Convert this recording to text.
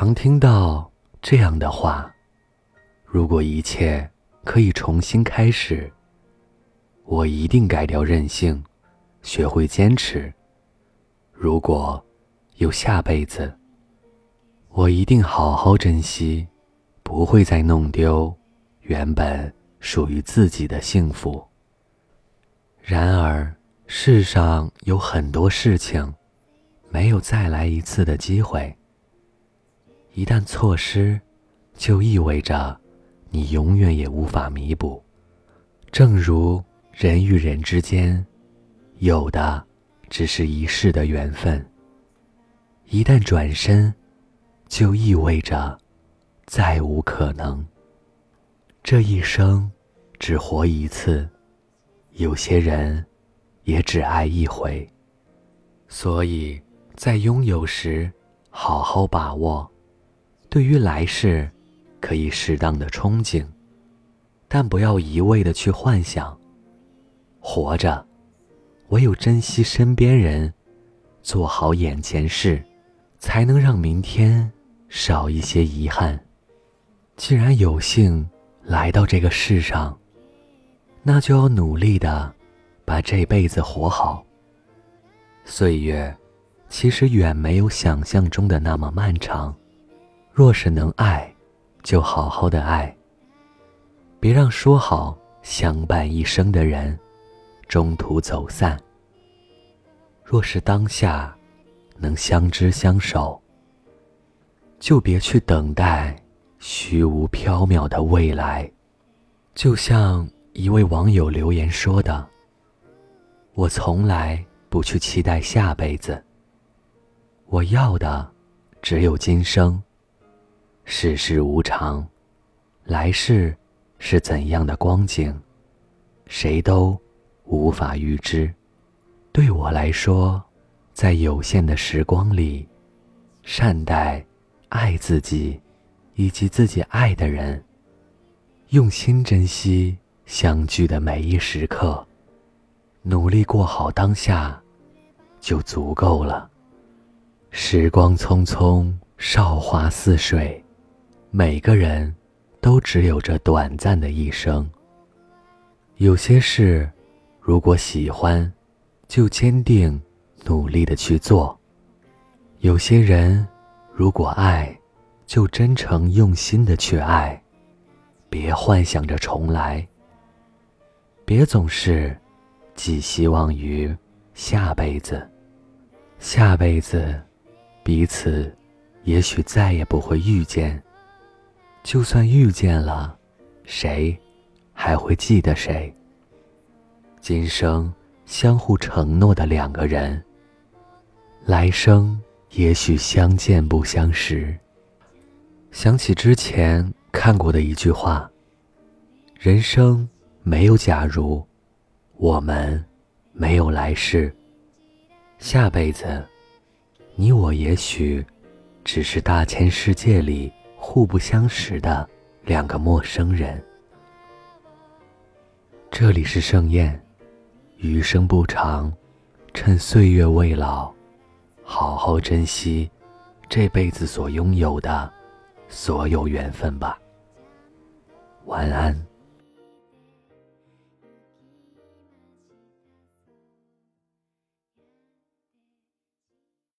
常听到这样的话：如果一切可以重新开始，我一定改掉任性，学会坚持。如果有下辈子，我一定好好珍惜，不会再弄丢原本属于自己的幸福。然而，世上有很多事情没有再来一次的机会。一旦错失，就意味着你永远也无法弥补。正如人与人之间，有的只是一世的缘分。一旦转身，就意味着再无可能。这一生只活一次，有些人也只爱一回。所以在拥有时，好好把握。对于来世，可以适当的憧憬，但不要一味的去幻想。活着，唯有珍惜身边人，做好眼前事，才能让明天少一些遗憾。既然有幸来到这个世上，那就要努力的把这辈子活好。岁月，其实远没有想象中的那么漫长。若是能爱，就好好的爱。别让说好相伴一生的人，中途走散。若是当下能相知相守，就别去等待虚无缥缈的未来。就像一位网友留言说的：“我从来不去期待下辈子，我要的只有今生。”世事无常，来世是怎样的光景，谁都无法预知。对我来说，在有限的时光里，善待、爱自己以及自己爱的人，用心珍惜相聚的每一时刻，努力过好当下，就足够了。时光匆匆，韶华似水。每个人都只有这短暂的一生。有些事，如果喜欢，就坚定努力的去做；有些人，如果爱，就真诚用心的去爱。别幻想着重来，别总是寄希望于下辈子。下辈子，彼此也许再也不会遇见。就算遇见了，谁还会记得谁？今生相互承诺的两个人，来生也许相见不相识。想起之前看过的一句话：“人生没有假如，我们没有来世，下辈子，你我也许只是大千世界里。”互不相识的两个陌生人。这里是盛宴，余生不长，趁岁月未老，好好珍惜这辈子所拥有的所有缘分吧。晚安。